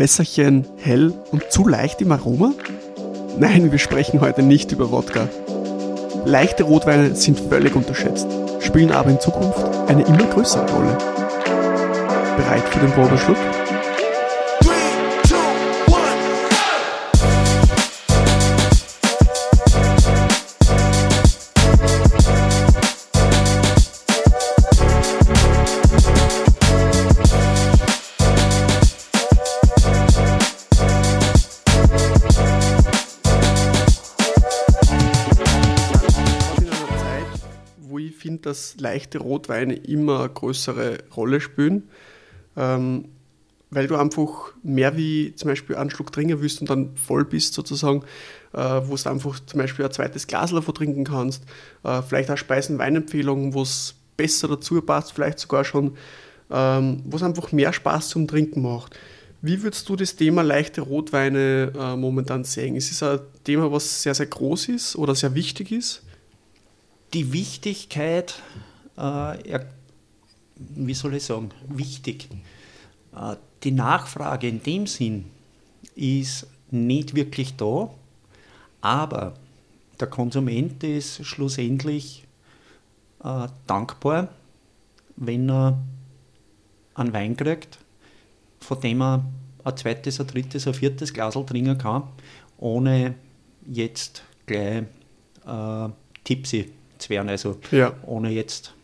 Wässerchen hell und zu leicht im Aroma? Nein, wir sprechen heute nicht über Wodka. Leichte Rotweine sind völlig unterschätzt, spielen aber in Zukunft eine immer größere Rolle. Bereit für den Probeschluck? Dass leichte Rotweine immer eine größere Rolle spielen, ähm, weil du einfach mehr wie zum Beispiel einen Schluck trinken willst und dann voll bist sozusagen, äh, wo du einfach zum Beispiel ein zweites Glas davon trinken kannst, äh, vielleicht auch Speisen-Weinempfehlungen, wo es besser dazu passt, vielleicht sogar schon, ähm, wo es einfach mehr Spaß zum Trinken macht. Wie würdest du das Thema leichte Rotweine äh, momentan sehen? Ist es ein Thema, was sehr, sehr groß ist oder sehr wichtig ist? Die Wichtigkeit, äh, wie soll ich sagen, wichtig. Äh, die Nachfrage in dem Sinn ist nicht wirklich da, aber der Konsument ist schlussendlich äh, dankbar, wenn er einen Wein kriegt, von dem er ein zweites, ein drittes, ein viertes Glas trinken kann, ohne jetzt gleich äh, tipsy zu werden, also ja. ohne jetzt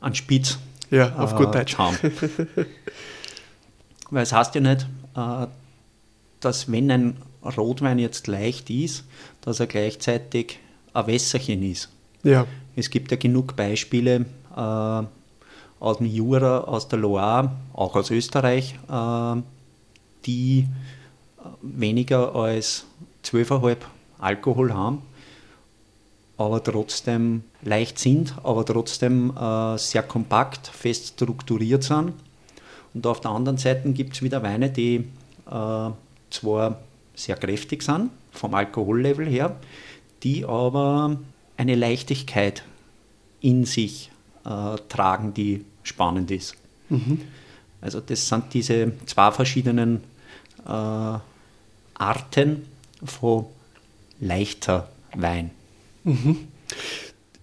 einen Spitz ja, auf äh, gut Deutsch. haben. Weil es heißt ja nicht, äh, dass wenn ein Rotwein jetzt leicht ist, dass er gleichzeitig ein Wässerchen ist. Ja. Es gibt ja genug Beispiele äh, aus dem Jura, aus der Loire, auch aus Österreich, äh, die weniger als 12,5 Alkohol haben aber trotzdem leicht sind, aber trotzdem äh, sehr kompakt, fest strukturiert sind. Und auf der anderen Seite gibt es wieder Weine, die äh, zwar sehr kräftig sind, vom Alkohollevel her, die aber eine Leichtigkeit in sich äh, tragen, die spannend ist. Mhm. Also das sind diese zwei verschiedenen äh, Arten von leichter Wein. Mhm.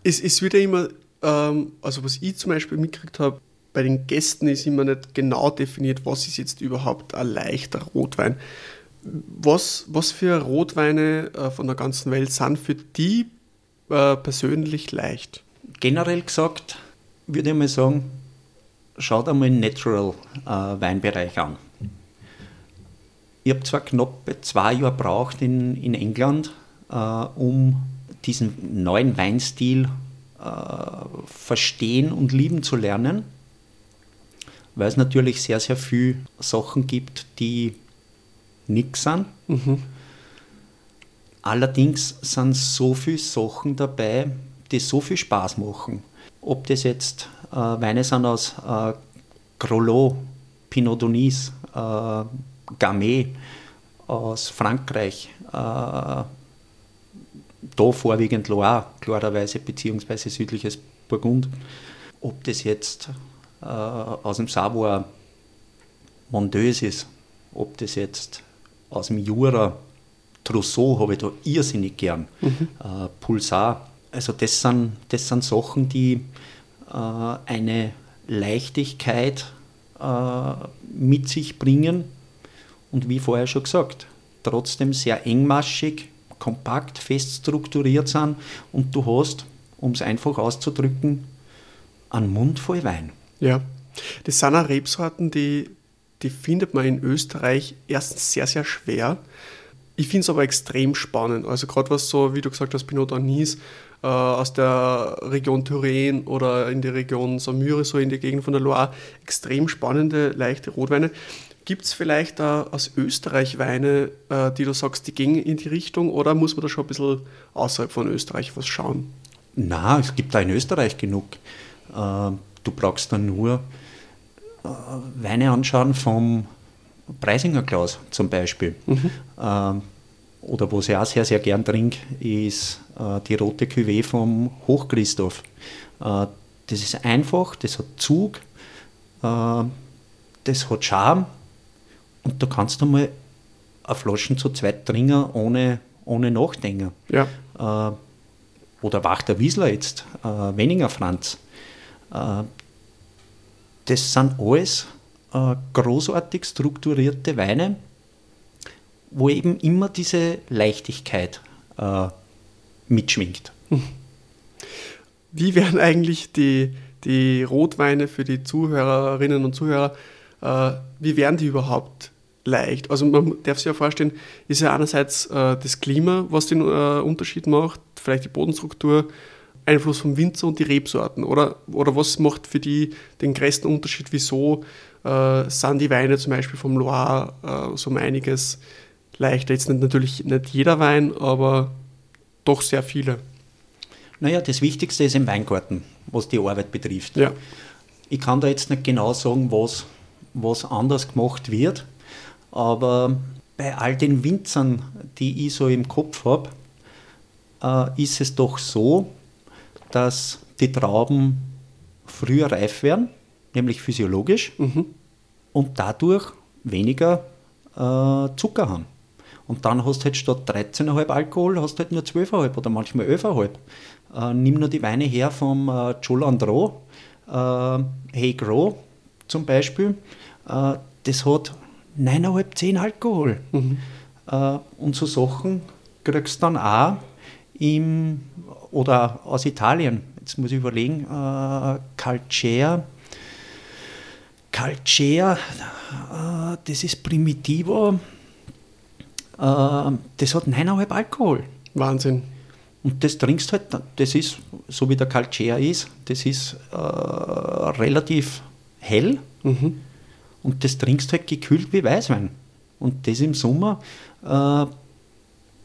Es, wird ja immer, ähm, also was ich zum Beispiel mitgekriegt habe, bei den Gästen ist immer nicht genau definiert, was ist jetzt überhaupt ein leichter Rotwein. Was, was für Rotweine äh, von der ganzen Welt sind für die äh, persönlich leicht? Generell gesagt würde ich mal sagen, schaut einmal den Natural äh, an. Ich habe zwar knapp zwei Jahre gebraucht in, in England, äh, um diesen neuen Weinstil äh, verstehen und lieben zu lernen, weil es natürlich sehr, sehr viele Sachen gibt, die nichts sind. Mhm. Allerdings sind so viele Sachen dabei, die so viel Spaß machen. Ob das jetzt äh, Weine sind aus äh, Grolot, Pinot Donis, äh, Gamay aus Frankreich, äh, da vorwiegend Loire, klarerweise, beziehungsweise südliches Burgund. Ob das jetzt äh, aus dem Savoie Mondeuse ist, ob das jetzt aus dem Jura Trousseau habe ich da irrsinnig gern, mhm. äh, Pulsar. Also das sind, das sind Sachen, die äh, eine Leichtigkeit äh, mit sich bringen und wie vorher schon gesagt, trotzdem sehr engmaschig, kompakt, fest strukturiert sind und du hast, um es einfach auszudrücken, einen Mund voll Wein. Ja, das sind auch Rebsorten, die, die findet man in Österreich erstens sehr, sehr schwer. Ich finde es aber extrem spannend. Also gerade was so, wie du gesagt hast, Pinot Anis äh, aus der Region Touraine oder in der Region Saumur, so in der Gegend von der Loire, extrem spannende, leichte Rotweine. Gibt es vielleicht äh, aus Österreich Weine, äh, die du sagst, die gehen in die Richtung oder muss man da schon ein bisschen außerhalb von Österreich was schauen? Na, es gibt da in Österreich genug. Äh, du brauchst dann nur äh, Weine anschauen vom Preisinger Klaus zum Beispiel. Mhm. Ähm, oder was ich auch sehr, sehr gern trinke, ist äh, die rote Cuvée vom Hochchristoph. Das ist einfach, das hat Zug, das hat Charme Und da kannst du mal eine Flaschen zu zweit trinken, ohne, ohne Nachdenken. Ja. Äh, oder Wachter Wiesler jetzt, äh, Wenninger Franz. Äh, das sind alles äh, großartig strukturierte Weine, wo eben immer diese Leichtigkeit äh, mitschwingt. Wie werden eigentlich die, die Rotweine für die Zuhörerinnen und Zuhörer, äh, wie werden die überhaupt leicht? Also man darf sich ja vorstellen, ist ja einerseits äh, das Klima, was den äh, Unterschied macht, vielleicht die Bodenstruktur, Einfluss vom Winzer und die Rebsorten, oder? Oder was macht für die den größten Unterschied? Wieso äh, sind die Weine zum Beispiel vom Loire äh, so um einiges leichter? Jetzt nicht, natürlich nicht jeder Wein, aber doch sehr viele. Naja, das Wichtigste ist im Weingarten, was die Arbeit betrifft. Ja. Ich kann da jetzt nicht genau sagen, was, was anders gemacht wird, aber bei all den Winzern, die ich so im Kopf habe, äh, ist es doch so, dass die Trauben früher reif werden, nämlich physiologisch, Mhm. und dadurch weniger äh, Zucker haben. Und dann hast du halt statt 13,5 Alkohol, hast du halt nur 12,5 oder manchmal 11,5. Äh, nimm nur die Weine her vom äh, Jolandro, äh, Hey Grow zum Beispiel. Äh, das hat 9,5, 10 Alkohol. Äh, und so Sachen kriegst du dann auch im, oder aus Italien, jetzt muss ich überlegen, äh, Calcea, Calcea, äh, das ist Primitivo, äh, das hat 9,5 Alkohol. Wahnsinn. Und das trinkst halt, das ist, so wie der Calcea ist, das ist äh, relativ hell Mhm. und das trinkst halt gekühlt wie Weißwein. Und das im Sommer äh,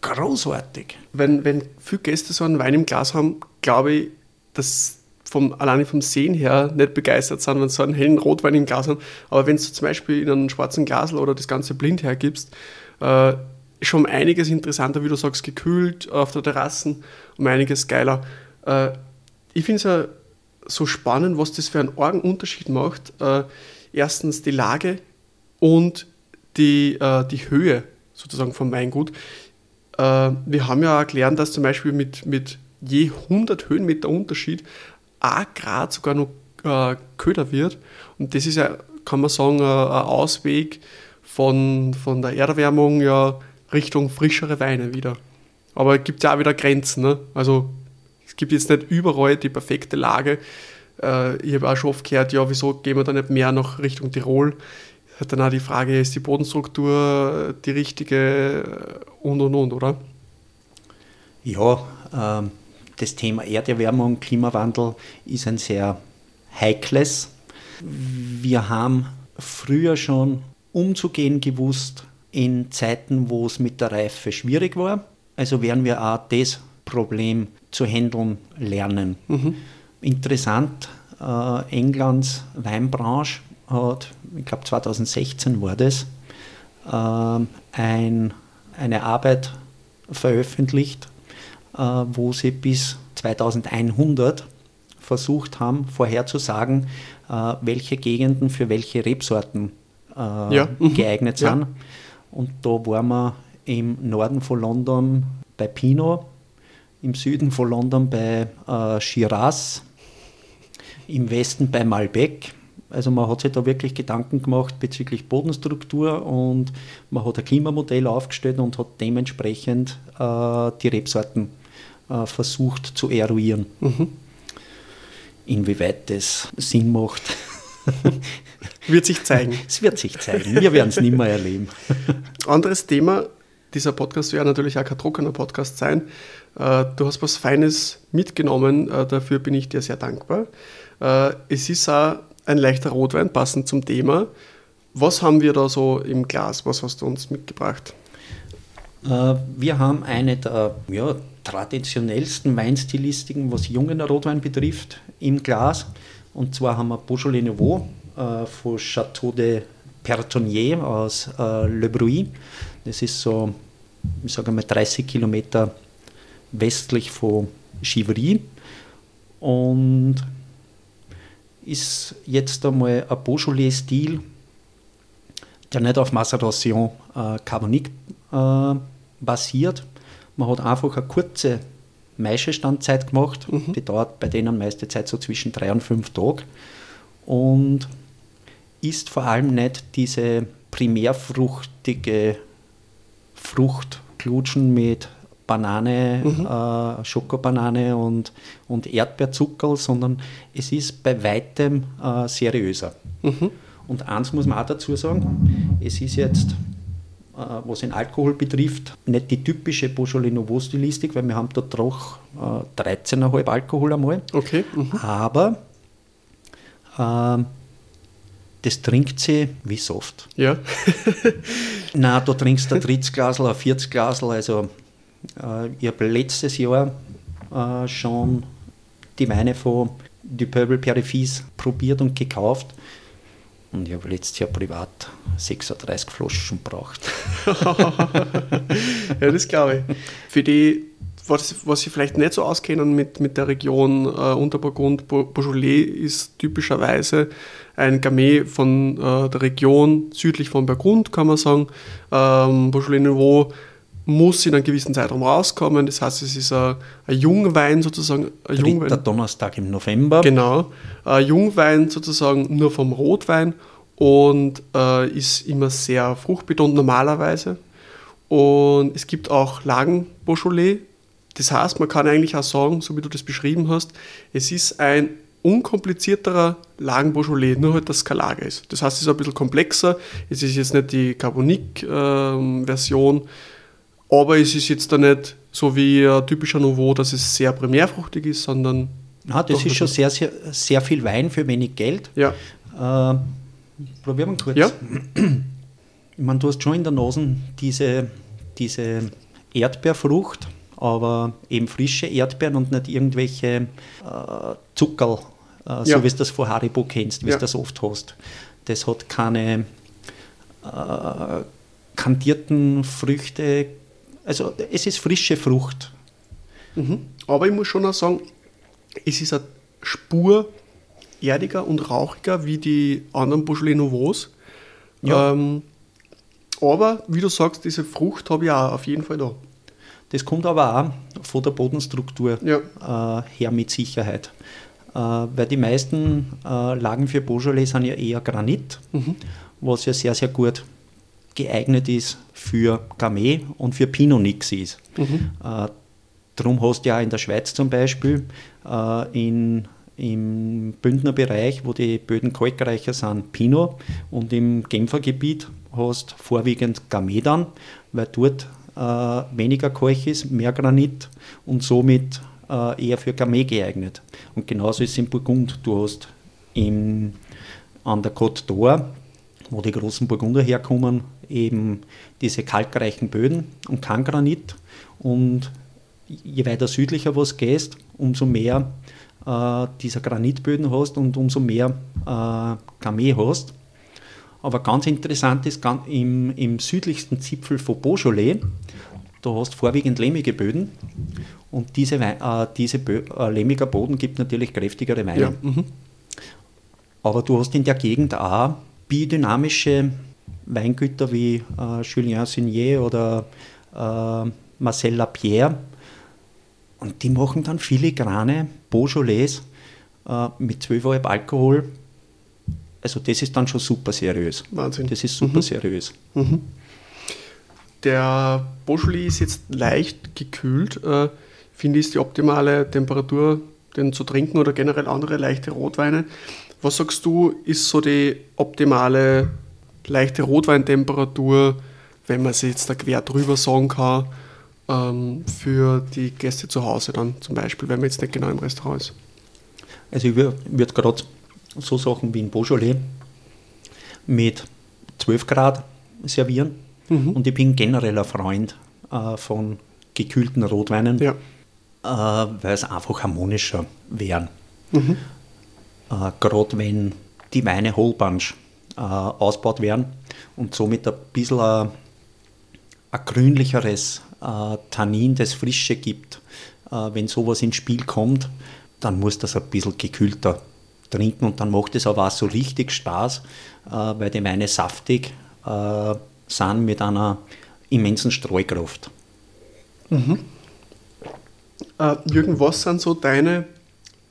großartig. Wenn, wenn viele Gäste so einen Wein im Glas haben, glaube ich, dass vom, alleine vom Sehen her nicht begeistert sind, wenn sie so einen hellen Rotwein im Glas haben. Aber wenn du zum Beispiel in einem schwarzen Glas oder das Ganze blind hergibst, äh, ist schon einiges interessanter, wie du sagst, gekühlt auf der Terrasse, um einiges geiler. Äh, ich finde es ja so spannend, was das für einen argen Unterschied macht. Äh, erstens die Lage und die, äh, die Höhe sozusagen vom Weingut. Äh, wir haben ja gelernt, dass zum Beispiel mit, mit je 100 Höhenmeter Unterschied ein Grad sogar noch äh, köder wird. Und das ist ja, kann man sagen, äh, ein Ausweg von, von der Erderwärmung ja Richtung frischere Weine wieder. Aber es gibt ja auch wieder Grenzen. Ne? Also es gibt jetzt nicht überall die perfekte Lage. Äh, ich habe auch schon oft gehört, ja, wieso gehen wir da nicht mehr nach Richtung Tirol? Hat dann auch die Frage, ist die Bodenstruktur die richtige äh, und und und, oder? Ja, ähm, das Thema Erderwärmung, Klimawandel ist ein sehr heikles. Wir haben früher schon umzugehen gewusst in Zeiten, wo es mit der Reife schwierig war. Also werden wir auch das Problem zu handeln lernen. Interessant, äh, Englands Weinbranche hat, ich glaube 2016 war das, ähm, ein, eine Arbeit veröffentlicht, äh, wo sie bis 2100 versucht haben, vorherzusagen, äh, welche Gegenden für welche Rebsorten äh, Ja, mhm. geeignet Ja. sind. Und da waren wir im Norden von London bei Pinot, im Süden von London bei äh, Shiraz, im Westen bei Malbec. Also man hat sich da wirklich Gedanken gemacht bezüglich Bodenstruktur und man hat ein Klimamodell aufgestellt und hat dementsprechend äh, die Rebsorten äh, versucht zu eruieren. Inwieweit das Sinn macht, Wird sich zeigen. es wird sich zeigen. Wir werden es nicht mehr erleben. Anderes Thema, dieser Podcast ja natürlich auch kein trockener Podcast sein. Äh, Du hast was Feines mitgenommen, äh, dafür bin ich dir sehr dankbar. Äh, Es ist auch ein leichter Rotwein, passend zum Thema. Was haben wir da so im Glas? Was hast du uns mitgebracht? Wir haben eine der ja, traditionellsten Weinstilistiken, was jungen Rotwein betrifft, im Glas. Und zwar haben wir Beaujolais Nouveau von Château de Pertonnier aus Le Bruy. Das ist so, ich sage mal, 30 Kilometer westlich von Chivry. Und ist jetzt einmal ein Beaujolais-Stil, der nicht auf Maceration äh, Carbonik äh, basiert. Man hat einfach eine kurze Maischestandzeit gemacht. Mhm. Die dauert bei denen meiste Zeit so zwischen drei und fünf Tagen. Und ist vor allem nicht diese primärfruchtige Fruchtlutschen mit Banane, mhm. äh, Schokobanane und, und Erdbeerzuckerl, sondern es ist bei weitem äh, seriöser. Mhm. Und eins muss man auch dazu sagen, es ist jetzt, äh, was den Alkohol betrifft, nicht die typische Beaujolais Nouveau Stilistik, weil wir haben da doch äh, 13,5 Alkohol einmal. Okay. Mhm. Aber äh, das trinkt sie wie Soft. Ja. Nein, du trinkst ein 30 Glasl, ein 40 Glasl, also ich habe letztes Jahr äh, schon die Weine von Du Peuple Perifis probiert und gekauft. Und ich habe letztes Jahr privat 36 Flaschen gebraucht. ja, das glaube ich. Für die, was, was Sie vielleicht nicht so auskennen mit, mit der Region äh, Unterburgund, Beaujolais ist typischerweise ein Gamay von äh, der Region südlich von Burgund, kann man sagen. Ähm, Beaujolais Nouveau muss in einem gewissen Zeitraum rauskommen. Das heißt, es ist ein, ein Jungwein sozusagen. Ein Jungwein, der Donnerstag im November. Genau. Ein Jungwein sozusagen nur vom Rotwein und äh, ist immer sehr fruchtbetont normalerweise. Und es gibt auch Lagen Beaujolais. Das heißt, man kann eigentlich auch sagen, so wie du das beschrieben hast, es ist ein unkomplizierterer Lagen Beaujolais, nur halt das Skalage ist. Das heißt, es ist ein bisschen komplexer. Es ist jetzt nicht die Carbonique-Version. Ähm, aber es ist jetzt da nicht so wie ein typischer Nouveau, dass es sehr primärfruchtig ist, sondern. Na, das ist schon sehr, sehr, sehr viel Wein für wenig Geld. Ja. Äh, probieren wir kurz. Ja. Ich meine, du hast schon in der Nase diese, diese Erdbeerfrucht, aber eben frische Erdbeeren und nicht irgendwelche äh, Zuckerl, äh, ja. so wie du das von Haribo kennst, wie ja. du das oft hast. Das hat keine äh, kandierten Früchte, also es ist frische Frucht. Mhm. Aber ich muss schon auch sagen, es ist eine Spur erdiger und rauchiger wie die anderen Beaujolais Nouveaux. Ja. Ähm, aber wie du sagst, diese Frucht habe ich auch auf jeden Fall da. Das kommt aber auch von der Bodenstruktur ja. äh, her mit Sicherheit. Äh, weil die meisten äh, Lagen für Beaujolais sind ja eher Granit, mhm. was ja sehr, sehr gut geeignet ist für Gamay und für Pinot Nix ist. Mhm. Äh, darum hast du ja in der Schweiz zum Beispiel äh, in, im Bündner Bereich, wo die Böden kalkreicher sind, Pinot und im Genfer Gebiet hast vorwiegend Gamay dann, weil dort äh, weniger Kalk ist, mehr Granit und somit äh, eher für Gamay geeignet. Und genauso ist es in Burgund. Du hast im, an der Côte d'Or, wo die großen Burgunder herkommen, eben diese kalkreichen Böden und kein Granit. Und je weiter südlicher was gehst, umso mehr äh, dieser Granitböden hast und umso mehr äh, Gamay hast. Aber ganz interessant ist, ganz im, im, südlichsten Zipfel von Beaujolais, da hast du vorwiegend lehmige Böden und diese, äh, diese Bö äh, lehmiger Boden gibt natürlich kräftigere Weine. Ja. Mhm. Aber du hast in der Gegend auch biodynamische Weingüter wie äh, Julien Signier oder äh, Marcel Lapierre. Und die machen dann filigrane Beaujolais äh, mit 12,5 Alkohol. Also das ist dann schon super seriös. Wahnsinn. Das ist super mhm. seriös. Mhm. Der Beaujolais ist jetzt leicht gekühlt. Äh, finde ich, ist die optimale Temperatur, den zu trinken oder generell andere leichte Rotweine. Was sagst du, ist so die optimale leichte Rotweintemperatur, wenn man sie jetzt da quer drüber sagen kann, ähm, für die Gäste zu Hause dann zum Beispiel, wenn man jetzt nicht genau im Restaurant ist? Also ich würde gerade so Sachen wie in Beaujolais mit 12 Grad servieren mhm. und ich bin generell ein Freund äh, von gekühlten Rotweinen, ja. äh, weil es einfach harmonischer wären. Mhm. Äh, gerade wenn die Weine Whole Bunch äh, ausgebaut werden und somit ein bisschen ein, ein grünlicheres äh, Tannin, das Frische gibt. Äh, wenn sowas ins Spiel kommt, dann muss das ein bisschen gekühlter trinken und dann macht es aber auch so richtig Spaß, äh, weil die Weine saftig, äh, sind mit einer immensen Streukraft. Mhm. Äh, Jürgen, was sind so deine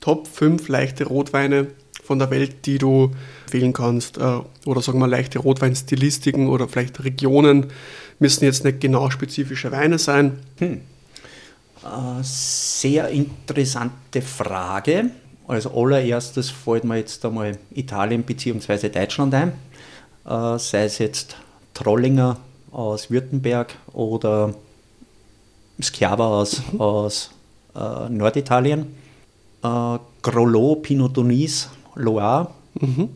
Top 5 leichte Rotweine von der Welt, die du wählen kannst? Äh, oder sagen wir leichte Rotweinstilistiken oder vielleicht Regionen? Müssen jetzt nicht genau spezifische Weine sein. Hm. Äh, sehr interessante Frage. Als allererstes fällt mir jetzt einmal Italien bzw. Deutschland ein. Äh, sei es jetzt Trollinger aus Württemberg oder Schiava aus, mhm. aus äh, Norditalien. Äh, Grolot, Pinot Donis, Loire. Mhm.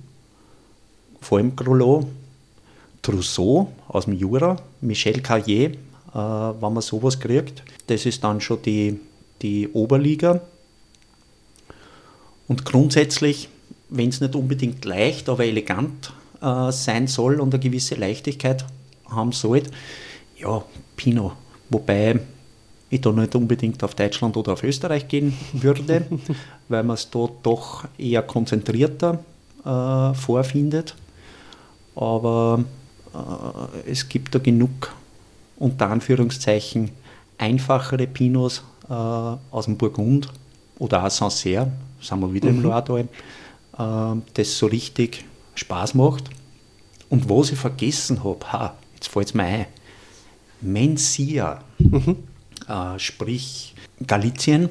Vor allem Grolot. Trousseau aus dem Jura, Michel Carrier, äh, wenn man sowas kriegt. Das ist dann schon die, die Oberliga. Und grundsätzlich, wenn es nicht unbedingt leicht, aber elegant äh, sein soll und eine gewisse Leichtigkeit haben sollte, ja, Pinot. Wobei ich da nicht unbedingt auf Deutschland oder auf Österreich gehen würde, weil man es dort doch eher konzentrierter äh, vorfindet. Aber äh, es gibt da genug, unter Anführungszeichen, einfachere Pinots äh, aus dem Burgund oder auch Sancerre, sind wir wieder mhm. im Loiretal, äh, das so richtig Spaß macht. Und was ich vergessen habe, ha, jetzt fällt es mir ein, Mencia, mhm. Äh, sprich Galizien,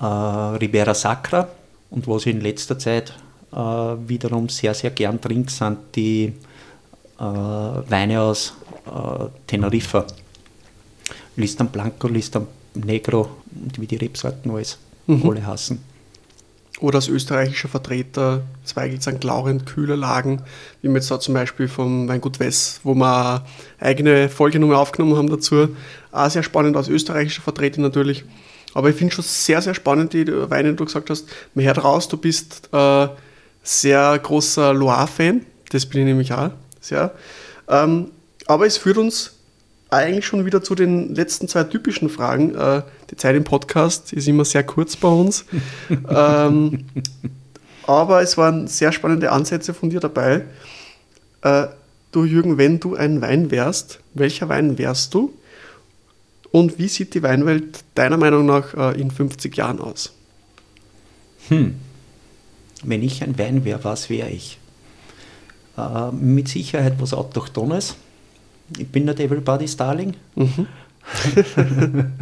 äh, Ribera Sacra und was ich in letzter Zeit äh, wiederum sehr, sehr gern trinke, sind die äh, Weine aus äh, Teneriffa. Listan Blanco, Listan Negro und wie die Rebsorten alles mhm. alle hassen. Oder als österreichischer Vertreter Zweigelt St. Laurent, kühle Lagen, wie wir jetzt da zum Beispiel vom Weingut Wess, wo wir eigene Folgenummer aufgenommen haben dazu. Auch sehr spannend als österreichischer Vertreter natürlich. Aber ich finde schon sehr, sehr spannend, die Weine, die du gesagt hast. Man hört raus, du bist äh, sehr großer Loire-Fan. Das bin ich nämlich auch sehr. Ähm, aber es führt uns eigentlich schon wieder zu den letzten zwei typischen Fragen. Äh, die Zeit im Podcast ist immer sehr kurz bei uns. ähm, aber es waren sehr spannende Ansätze von dir dabei. Äh, du, Jürgen, wenn du ein Wein wärst, welcher Wein wärst du? Und wie sieht die Weinwelt deiner Meinung nach äh, in 50 Jahren aus? Hm. Wenn ich ein Wein wäre, was wäre ich? Äh, mit Sicherheit was Autochtones ich bin nicht everybody's darling. Mhm.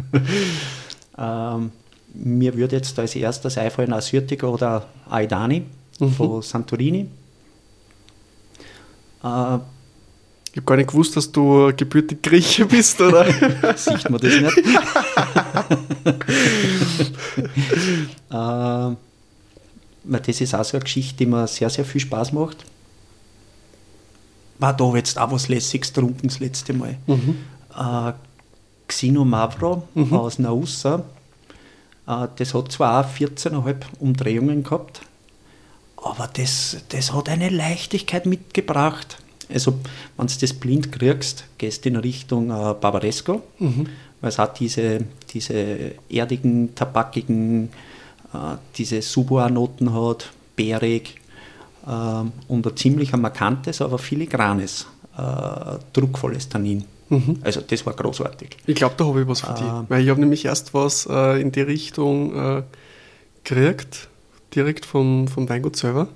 ähm, mir würde jetzt als erstes einfallen Assyrtika oder Aidani mhm. von Santorini. Äh, ich habe gar nicht gewusst, dass du gebürtig Grieche bist, oder? Sieht man das nicht? äh, das ist auch so eine Geschichte, die mir sehr, sehr viel Spaß macht war da jetzt auch was Lässiges getrunken das letzte Mal. Mhm. Äh, Xino Mavro mhm. aus Naussa. Äh, das hat zwar auch 14,5 Umdrehungen gehabt, aber das, das hat eine Leichtigkeit mitgebracht. Also, wenn du das blind kriegst, gehst du in Richtung äh, Barbaresco, mhm. weil es hat diese, diese erdigen, tabakigen, äh, diese Subua-Noten hat, bärig, und ein ziemlich markantes, aber filigranes, äh, druckvolles Tannin. Mhm. Also das war großartig. Ich glaube, da habe ich was für dich. Äh, Weil ich habe nämlich erst was äh, in die Richtung äh, gekriegt, direkt vom, vom Weingut selber.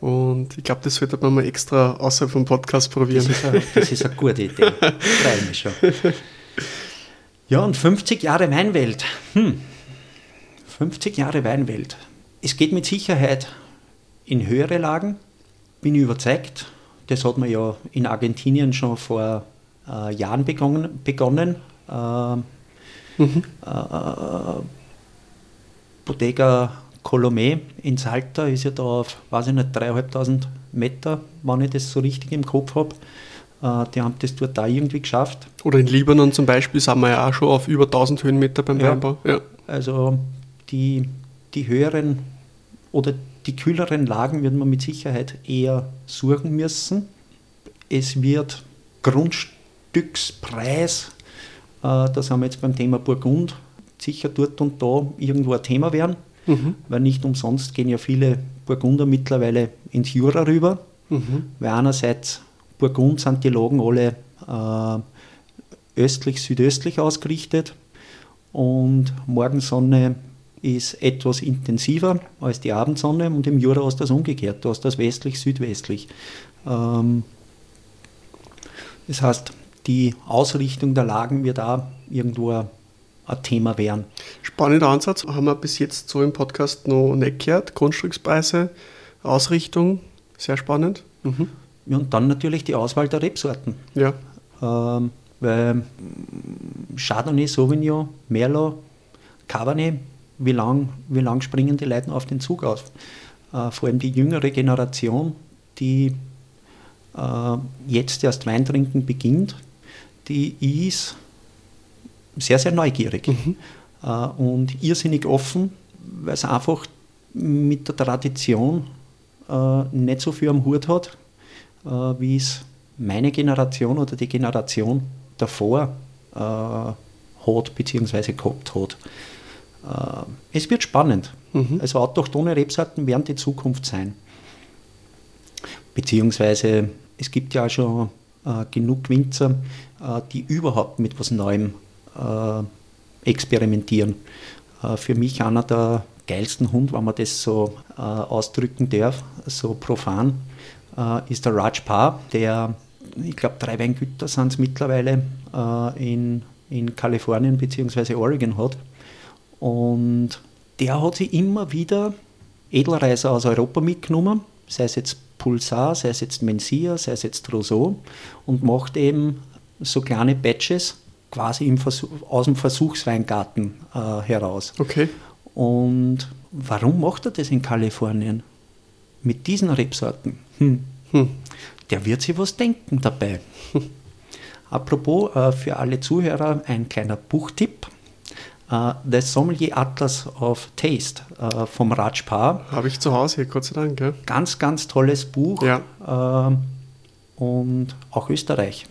Und ich glaube, das sollte man mal extra außerhalb vom Podcast probieren. Das ist eine, das ist eine gute Idee. Freue mich schon. Ja, und 50 Jahre Weinwelt. Hm. 50 Jahre Weinwelt. Es geht mit Sicherheit in höhere Lagen, bin ich überzeugt. Das hat man ja in Argentinien schon vor äh, Jahren begonnen. begonnen. Äh, mhm. äh, Bodega Colomé in Salta ist ja da auf, weiß ich nicht, 3.500 Meter, wenn ich das so richtig im Kopf habe. Äh, die haben das dort da irgendwie geschafft. Oder in Libanon zum Beispiel sind wir ja auch schon auf über 1000 Höhenmeter beim ja, Weinbau. Ja. Also die, die höheren oder die kühleren Lagen wird man mit Sicherheit eher suchen müssen. Es wird Grundstückspreis, äh, das haben wir jetzt beim Thema Burgund, sicher dort und da irgendwo ein Thema werden, mhm. weil nicht umsonst gehen ja viele Burgunder mittlerweile ins Jura rüber, Mhm. Weil einerseits Burgund sind die Lagen alle äh, östlich, südöstlich ausgerichtet und Morgensonne ist etwas intensiver als die Abendsonne und im Jura du das umgekehrt, du hast das westlich, südwestlich. Ähm, das heißt, die Ausrichtung der Lagen wird da irgendwo ein, ein Thema werden. Spannender Ansatz, haben wir bis jetzt so im Podcast noch nicht gehört. Grundstückspreise, Ausrichtung, sehr spannend. Mhm. Ja, und dann natürlich die Auswahl der Rebsorten. Ja. Ähm, weil Chardonnay, Sauvignon, Merlot, Cabernet, wie lang, wie lang springen die Leute auf den Zug auf? Äh, vor allem die jüngere Generation, die äh, jetzt erst Wein trinken beginnt, die ist sehr, sehr neugierig mhm. äh, und irrsinnig offen, weil es einfach mit der Tradition äh, nicht so viel am Hut hat, äh, wie es meine Generation oder die Generation davor äh, hat bzw. gehabt hat. Äh, es wird spannend. Mhm. Also autochtone Rebsorten werden die Zukunft sein. Beziehungsweise es gibt ja auch schon äh, genug Winzer, äh, die überhaupt mit was Neuem äh, experimentieren. Äh, für mich einer der geilsten Hund, wenn man das so äh, ausdrücken darf, so profan, ist der Raj Paar, der, ich glaube, drei Weingüter sind es mittlerweile in, in Kalifornien bzw. Oregon hat. Und der hat sich immer wieder Edelreiser aus Europa mitgenommen, sei es jetzt Pulsar, sei es jetzt Mencia, sei es jetzt Rousseau und macht eben so kleine Batches quasi im Versuch, aus dem Versuchsweingarten äh, heraus. Okay. Und warum macht er das in Kalifornien? Mit diesen Rebsorten? Hm. Hm. Der wird sich was denken dabei. Apropos äh, für alle Zuhörer ein kleiner Buchtipp. Uh, The Sommelier Atlas of Taste uh, vom Rajpar. Habe ich zu Hause, Gott sei Dank. Ja. Ganz, ganz tolles Buch. Ja. Uh, und auch Österreich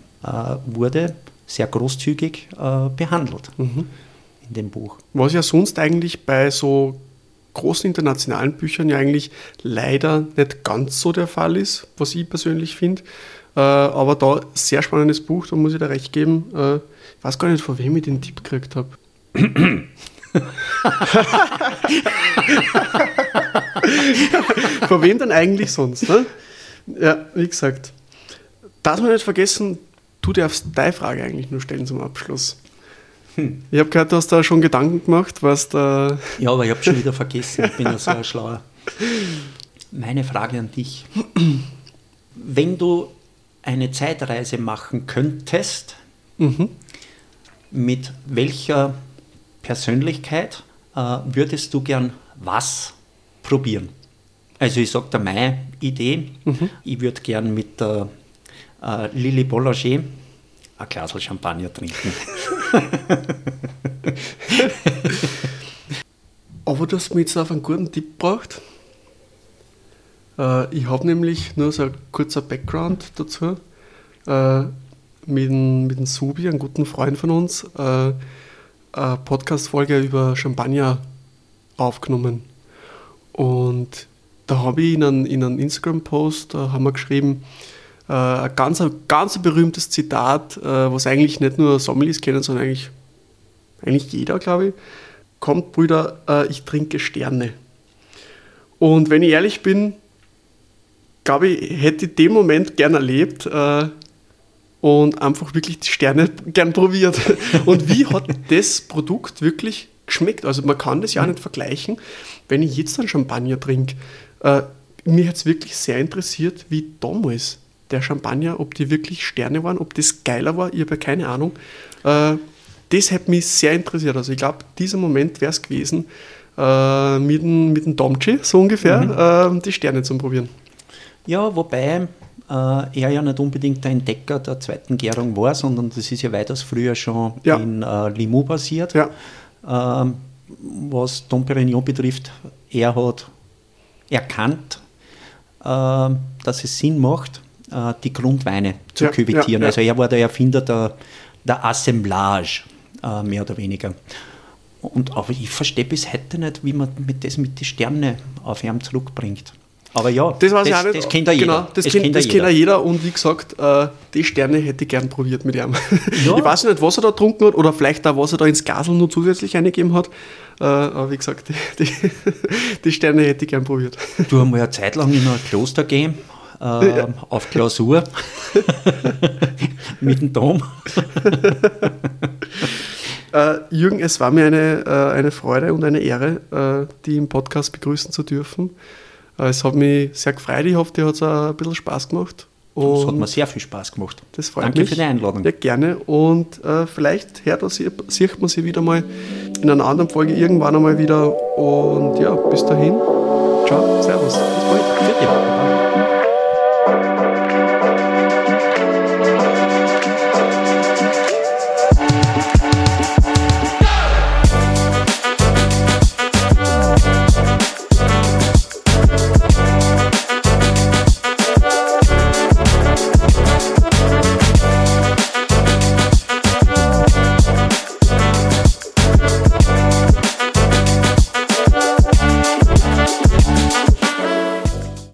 wurde sehr großzügig behandelt mhm. in dem Buch. Was ja sonst eigentlich bei so großen internationalen Büchern ja eigentlich leider nicht ganz so der Fall ist, was ich persönlich finde. aber da sehr spannendes Buch, da muss ich da recht geben. ich weiß gar nicht, von wem ich den Tipp gekriegt habe. Von wem denn eigentlich sonst? Ne? Ja, wie gesagt. Darf man nicht vergessen, du darfst deine Frage eigentlich nur stellen zum Abschluss. Hm. Ich habe gehört, du hast da schon Gedanken gemacht, was da. Ja, aber ich habe schon wieder vergessen. Ich bin ja so ein Schlauer. Meine Frage an dich. Wenn du eine Zeitreise machen könntest, mhm. mit welcher Persönlichkeit äh, würdest du gern was probieren? Also ich sage dir meine Idee, mhm. ich würde gern mit der äh, Lili Bollager ein Glas Champagner trinken. Aber du hast mich jetzt auf einen guten Tipp gebracht. Äh, ich habe nämlich nur so ein kurzer Background dazu. Äh, mit, mit dem Subi, einem guten Freund von uns, äh, eine Podcast-Folge über Champagner aufgenommen. Und da habe ich in einem, in einem Instagram-Post, haben wir geschrieben, äh, ein ganz, ganz berühmtes Zitat, äh, was eigentlich nicht nur Sommeliers kennen, sondern eigentlich, eigentlich jeder, glaube ich. Kommt, Brüder, äh, ich trinke Sterne. Und wenn ich ehrlich bin, glaube ich, hätte ich den Moment gern erlebt, und einfach wirklich die Sterne gern probiert. Und wie hat das Produkt wirklich geschmeckt? Also man kann das ja nicht vergleichen. Wenn ich jetzt einen Champagner trinke, äh, mir hat es wirklich sehr interessiert, wie damals der Champagner, ob die wirklich Sterne waren, ob das geiler war, ich habe ja keine Ahnung. Äh, das hat mich sehr interessiert. Also ich glaube, dieser Moment wäre es gewesen, äh, mit dem, mit dem Domci, so ungefähr, mhm. äh, die Sterne zu probieren. Ja, wobei er ja nicht unbedingt der Entdecker der zweiten Gärung war, sondern das ist ja weitaus früher schon ja. in äh, Limoux basiert. Ja. Ähm, was Dom Perignon betrifft, er hat erkannt, äh, dass es Sinn macht, äh, die Grundweine zu ja, küvettieren. Ja, also er war der Erfinder der, der Assemblage, äh, mehr oder weniger. Und, aber ich verstehe bis heute nicht, wie man mit das mit den Sternen auf ihn zurückbringt. Aber ja, Das weiß ich das, auch nicht. das kennt ja jeder. Genau, das, kennt, das kennt ja jeder. Und wie gesagt, äh, die Sterne hätte ich gern probiert mit ihm. Ja. Ich weiß nicht, was er da getrunken hat oder vielleicht auch, was er da ins Gasel noch zusätzlich eingegeben hat. Äh, aber wie gesagt, die, die, die Sterne hätte ich gern probiert. Du hast mal eine Zeit lang in ein Kloster gehen, äh, auf Klausur mit dem Dom. Äh, Jürgen, es war mir eine, äh, eine Freude und eine Ehre, äh, die im Podcast begrüßen zu dürfen. Äh, es hat mich sehr gefreut. Ich hoffe, dir hat es auch ein bisschen Spaß gemacht. Das hat mir sehr viel Spaß gemacht. das freut Danke mich. für die Einladung. Ja, gerne. Und äh, vielleicht hört, das, sieht man sie wieder mal in einer anderen Folge irgendwann einmal wieder. Und ja, bis dahin. Ciao, Servus. Bis bald.